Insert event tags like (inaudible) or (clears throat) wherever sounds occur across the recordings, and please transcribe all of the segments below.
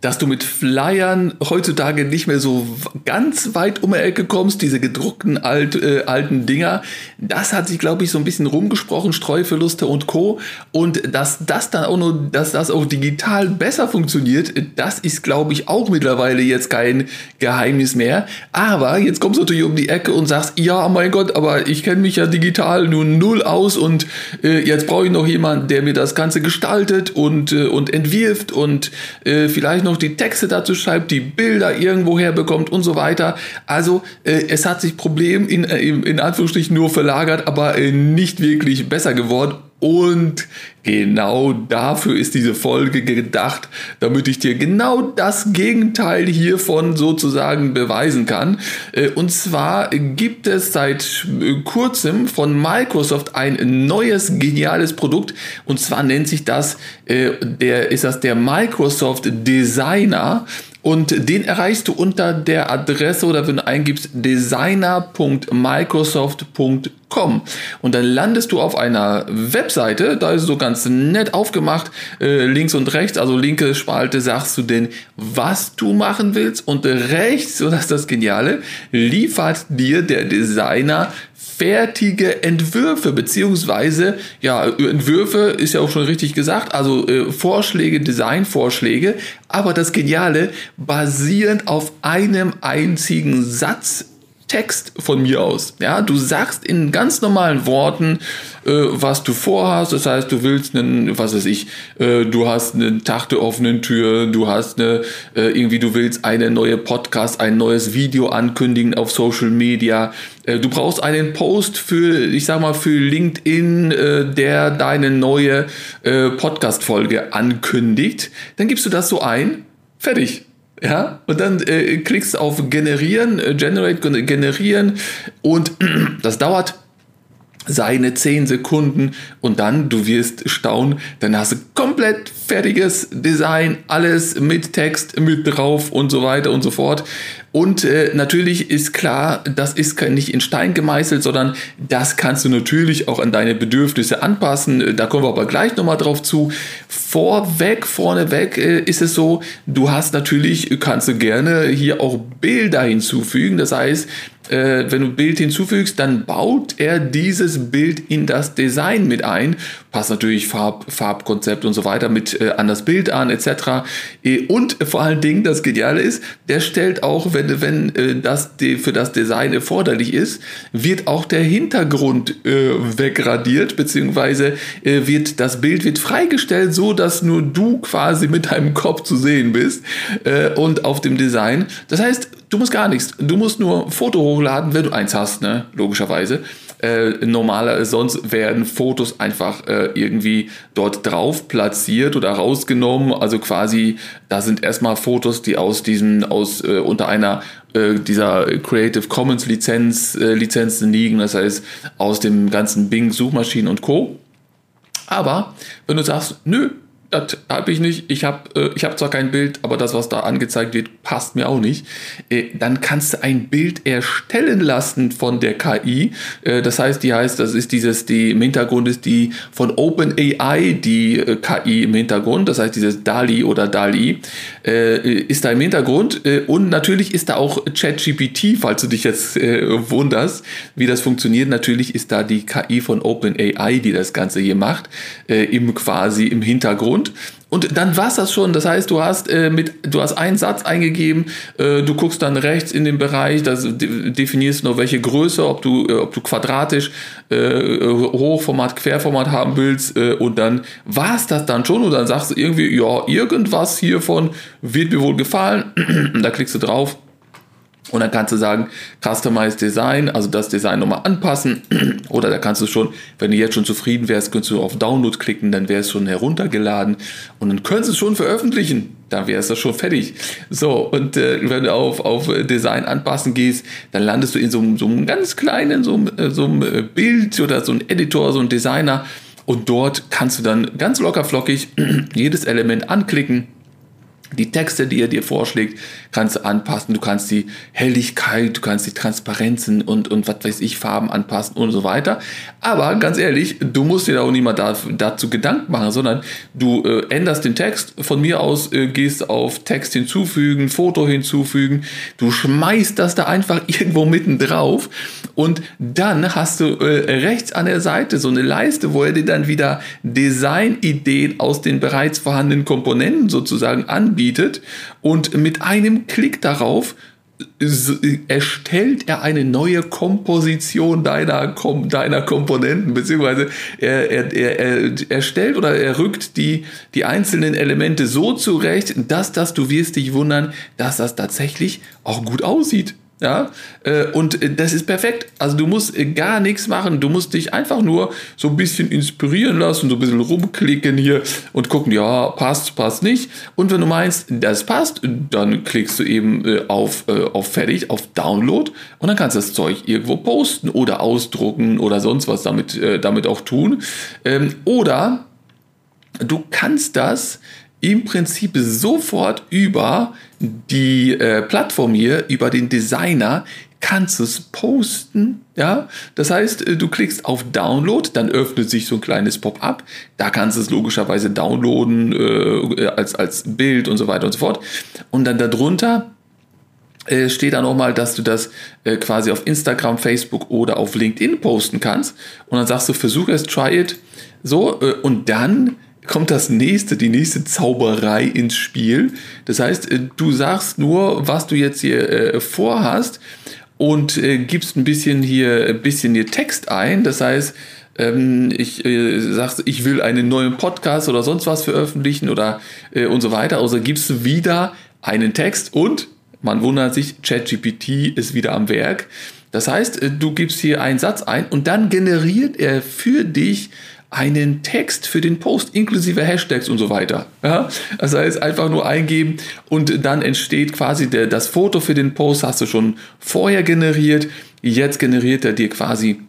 dass du mit Flyern heutzutage nicht mehr so ganz weit um die Ecke kommst, diese gedruckten alt, äh, alten Dinger, das hat sich, glaube ich, so ein bisschen rumgesprochen, Streuverluste und Co. Und dass das dann auch nur, dass das auch digital besser funktioniert, das ist, glaube ich, auch mittlerweile jetzt kein Geheimnis mehr. Aber jetzt kommst du natürlich um die Ecke und sagst, ja, mein Gott, aber ich kenne mich ja digital nur null aus und äh, jetzt brauche ich noch jemanden, der mir das Ganze gestaltet und, äh, und entwirft und äh, vielleicht noch noch die Texte dazu schreibt, die Bilder irgendwo herbekommt und so weiter. Also äh, es hat sich Problem in, äh, in Anführungsstrichen nur verlagert, aber äh, nicht wirklich besser geworden. Und genau dafür ist diese Folge gedacht, damit ich dir genau das Gegenteil hiervon sozusagen beweisen kann. Äh, und zwar gibt es seit äh, kurzem von Microsoft ein neues geniales Produkt. Und zwar nennt sich das, äh, der, ist das der Microsoft Designer. Und den erreichst du unter der Adresse oder wenn du eingibst designer.microsoft.com und dann landest du auf einer Webseite, da ist so ganz nett aufgemacht, äh, links und rechts, also linke Spalte sagst du denn, was du machen willst und rechts, und das ist das Geniale, liefert dir der Designer fertige Entwürfe, beziehungsweise, ja, Entwürfe ist ja auch schon richtig gesagt, also äh, Vorschläge, Designvorschläge, aber das Geniale, basierend auf einem einzigen Satz Text von mir aus. Ja, du sagst in ganz normalen Worten, äh, was du vorhast. Das heißt, du willst einen, was weiß ich, äh, du hast einen Tag der offenen Tür, du hast eine, äh, irgendwie, du willst eine neue Podcast, ein neues Video ankündigen auf Social Media. Äh, du brauchst einen Post für, ich sag mal, für LinkedIn, äh, der deine neue äh, Podcast-Folge ankündigt. Dann gibst du das so ein. Fertig. Ja, und dann äh, klickst auf Generieren, äh, Generate, Generieren und (clears throat) das dauert seine 10 Sekunden und dann, du wirst staunen, dann hast du komplett fertiges Design, alles mit Text, mit drauf und so weiter und so fort. Und äh, natürlich ist klar, das ist nicht in Stein gemeißelt, sondern das kannst du natürlich auch an deine Bedürfnisse anpassen. Da kommen wir aber gleich nochmal drauf zu. Vorweg, vorneweg äh, ist es so, du hast natürlich, kannst du gerne hier auch Bilder hinzufügen. Das heißt, äh, wenn du Bild hinzufügst, dann baut er dieses Bild in das Design mit ein. Passt natürlich Farb, Farbkonzept und so weiter mit äh, an das Bild an, etc. Äh, und vor allen Dingen, das Geniale ist, der stellt auch, wenn, wenn äh, das für das Design erforderlich ist, wird auch der Hintergrund äh, wegradiert, beziehungsweise äh, wird das Bild wird freigestellt, so dass nur du quasi mit deinem Kopf zu sehen bist äh, und auf dem Design. Das heißt, du musst gar nichts. Du musst nur Foto hochladen, wenn du eins hast, ne? logischerweise. Äh, normaler, sonst werden Fotos einfach äh, irgendwie dort drauf platziert oder rausgenommen. Also quasi, da sind erstmal Fotos, die aus diesen, aus äh, unter einer äh, dieser Creative Commons Lizenz, äh, Lizenzen liegen, das heißt aus dem ganzen Bing Suchmaschinen und Co. Aber wenn du sagst, nö, das habe ich nicht. Ich habe äh, hab zwar kein Bild, aber das, was da angezeigt wird, passt mir auch nicht. Äh, dann kannst du ein Bild erstellen lassen von der KI. Äh, das heißt, die heißt, das ist dieses, die im Hintergrund ist die von OpenAI, die äh, KI im Hintergrund. Das heißt, dieses DALI oder DALI äh, ist da im Hintergrund. Äh, und natürlich ist da auch ChatGPT, falls du dich jetzt äh, wunderst, wie das funktioniert. Natürlich ist da die KI von OpenAI, die das Ganze hier macht, äh, im quasi im Hintergrund. Und, und dann war es das schon. Das heißt, du hast äh, mit, du hast einen Satz eingegeben, äh, du guckst dann rechts in den Bereich, da definierst noch welche Größe, ob du, äh, ob du quadratisch, äh, Hochformat, Querformat haben willst, äh, und dann war es das dann schon. Und dann sagst du irgendwie, ja, irgendwas hiervon wird mir wohl gefallen. (clears throat) da klickst du drauf und dann kannst du sagen, Customize Design, also das Design nochmal anpassen. (clears throat) Oder da kannst du schon, wenn du jetzt schon zufrieden wärst, könntest du auf Download klicken, dann wäre es schon heruntergeladen. Und dann könntest du es schon veröffentlichen. Dann wäre es das schon fertig. So, und äh, wenn du auf, auf Design anpassen gehst, dann landest du in so, so einem ganz kleinen, so, so einem Bild oder so einem Editor, so einem Designer Und dort kannst du dann ganz locker flockig (clears throat) jedes Element anklicken die Texte, die er dir vorschlägt, kannst du anpassen. Du kannst die Helligkeit, du kannst die Transparenzen und, und was weiß ich, Farben anpassen und so weiter. Aber ganz ehrlich, du musst dir da auch nicht mal da, dazu Gedanken machen, sondern du äh, änderst den Text. Von mir aus äh, gehst auf Text hinzufügen, Foto hinzufügen. Du schmeißt das da einfach (laughs) irgendwo mitten drauf und dann hast du äh, rechts an der Seite so eine Leiste, wo er dir dann wieder Designideen aus den bereits vorhandenen Komponenten sozusagen anbietet anbietet und mit einem Klick darauf erstellt er eine neue Komposition deiner, deiner Komponenten, beziehungsweise er, er, er, er erstellt oder er rückt die, die einzelnen Elemente so zurecht, dass das, du wirst dich wundern, dass das tatsächlich auch gut aussieht. Ja, äh, und äh, das ist perfekt. Also du musst äh, gar nichts machen. Du musst dich einfach nur so ein bisschen inspirieren lassen, so ein bisschen rumklicken hier und gucken, ja, passt, passt nicht. Und wenn du meinst, das passt, dann klickst du eben auf, auf Fertig, auf Download und dann kannst du das Zeug irgendwo posten oder ausdrucken oder sonst was damit, damit auch tun. Ähm, oder du kannst das im Prinzip sofort über die äh, Plattform hier, über den Designer, kannst du es posten. Ja, das heißt, äh, du klickst auf Download, dann öffnet sich so ein kleines Pop-up. Da kannst du es logischerweise downloaden äh, als, als Bild und so weiter und so fort. Und dann darunter äh, steht dann nochmal, dass du das äh, quasi auf Instagram, Facebook oder auf LinkedIn posten kannst. Und dann sagst du, versuch es, try it. So, äh, und dann kommt das nächste, die nächste Zauberei ins Spiel. Das heißt, äh, du sagst nur, was du jetzt hier äh, vorhast und äh, gibst ein bisschen hier, ein bisschen hier Text ein. Das heißt, ähm, ich äh, sagst, ich will einen neuen Podcast oder sonst was veröffentlichen oder äh, und so weiter. Also gibst du wieder einen Text und man wundert sich, ChatGPT ist wieder am Werk. Das heißt, äh, du gibst hier einen Satz ein und dann generiert er für dich einen Text für den Post inklusive Hashtags und so weiter. Ja? Das heißt, einfach nur eingeben und dann entsteht quasi der, das Foto für den Post, hast du schon vorher generiert. Jetzt generiert er dir quasi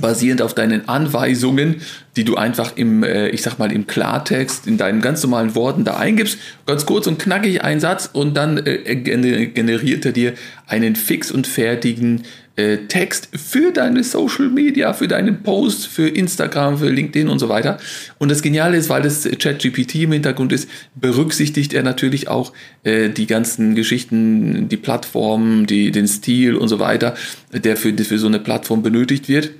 basierend auf deinen Anweisungen, die du einfach im, äh, ich sag mal, im Klartext, in deinen ganz normalen Worten da eingibst, ganz kurz und knackig einen Satz und dann äh, generiert er dir einen fix und fertigen äh, Text für deine Social Media, für deinen Post, für Instagram, für LinkedIn und so weiter. Und das Geniale ist, weil das ChatGPT im Hintergrund ist, berücksichtigt er natürlich auch äh, die ganzen Geschichten, die Plattformen, die, den Stil und so weiter, der für, für so eine Plattform benötigt wird,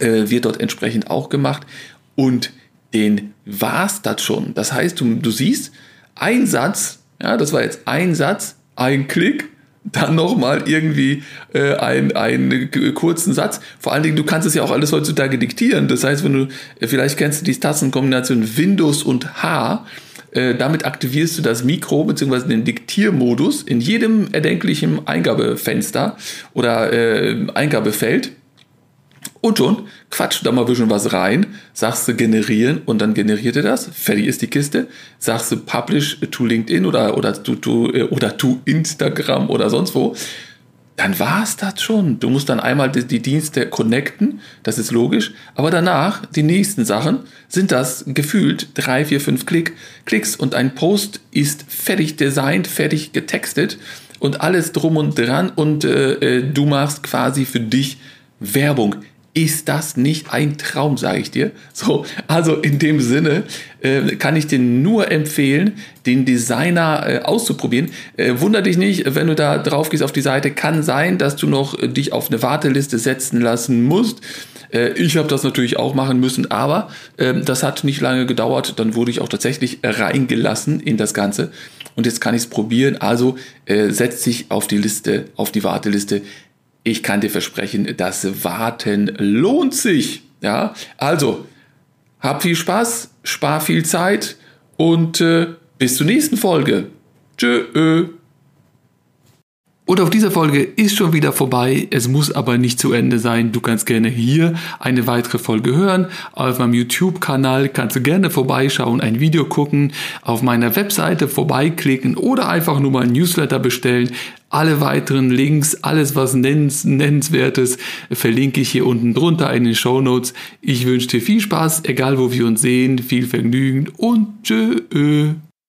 äh, wird dort entsprechend auch gemacht. Und den war's das schon. Das heißt, du, du siehst, ein Satz, ja, das war jetzt ein Satz, ein Klick, dann nochmal irgendwie äh, einen, einen kurzen Satz. Vor allen Dingen, du kannst es ja auch alles heutzutage diktieren. Das heißt, wenn du, äh, vielleicht kennst du die Tastenkombination Windows und H, äh, damit aktivierst du das Mikro bzw. den Diktiermodus in jedem erdenklichen Eingabefenster oder äh, Eingabefeld und schon quatscht da mal ein bisschen was rein, sagst du generieren und dann generiert er das. Fertig ist die Kiste. Sagst du publish to LinkedIn oder, oder, to, to, äh, oder to Instagram oder sonst wo. Dann war es das schon. Du musst dann einmal die, die Dienste connecten, das ist logisch. Aber danach, die nächsten Sachen, sind das gefühlt drei, vier, fünf Klick, Klicks und ein Post ist fertig designt, fertig getextet und alles drum und dran und äh, äh du machst quasi für dich Werbung ist das nicht ein Traum, sage ich dir. So, also in dem Sinne äh, kann ich dir nur empfehlen, den Designer äh, auszuprobieren. Äh, wunder dich nicht, wenn du da drauf gehst auf die Seite, kann sein, dass du noch äh, dich auf eine Warteliste setzen lassen musst. Äh, ich habe das natürlich auch machen müssen, aber ähm, das hat nicht lange gedauert. Dann wurde ich auch tatsächlich reingelassen in das Ganze. Und jetzt kann ich es probieren. Also äh, setz dich auf die Liste, auf die Warteliste ich kann dir versprechen, das Warten lohnt sich. Ja, also hab viel Spaß, spar viel Zeit und äh, bis zur nächsten Folge. Tschö. Und auf dieser Folge ist schon wieder vorbei. Es muss aber nicht zu Ende sein. Du kannst gerne hier eine weitere Folge hören. Auf meinem YouTube-Kanal kannst du gerne vorbeischauen, ein Video gucken, auf meiner Webseite vorbeiklicken oder einfach nur mal ein Newsletter bestellen. Alle weiteren Links, alles was nennens, nennenswertes, verlinke ich hier unten drunter in den Show Notes. Ich wünsche dir viel Spaß, egal wo wir uns sehen, viel Vergnügen und tschö.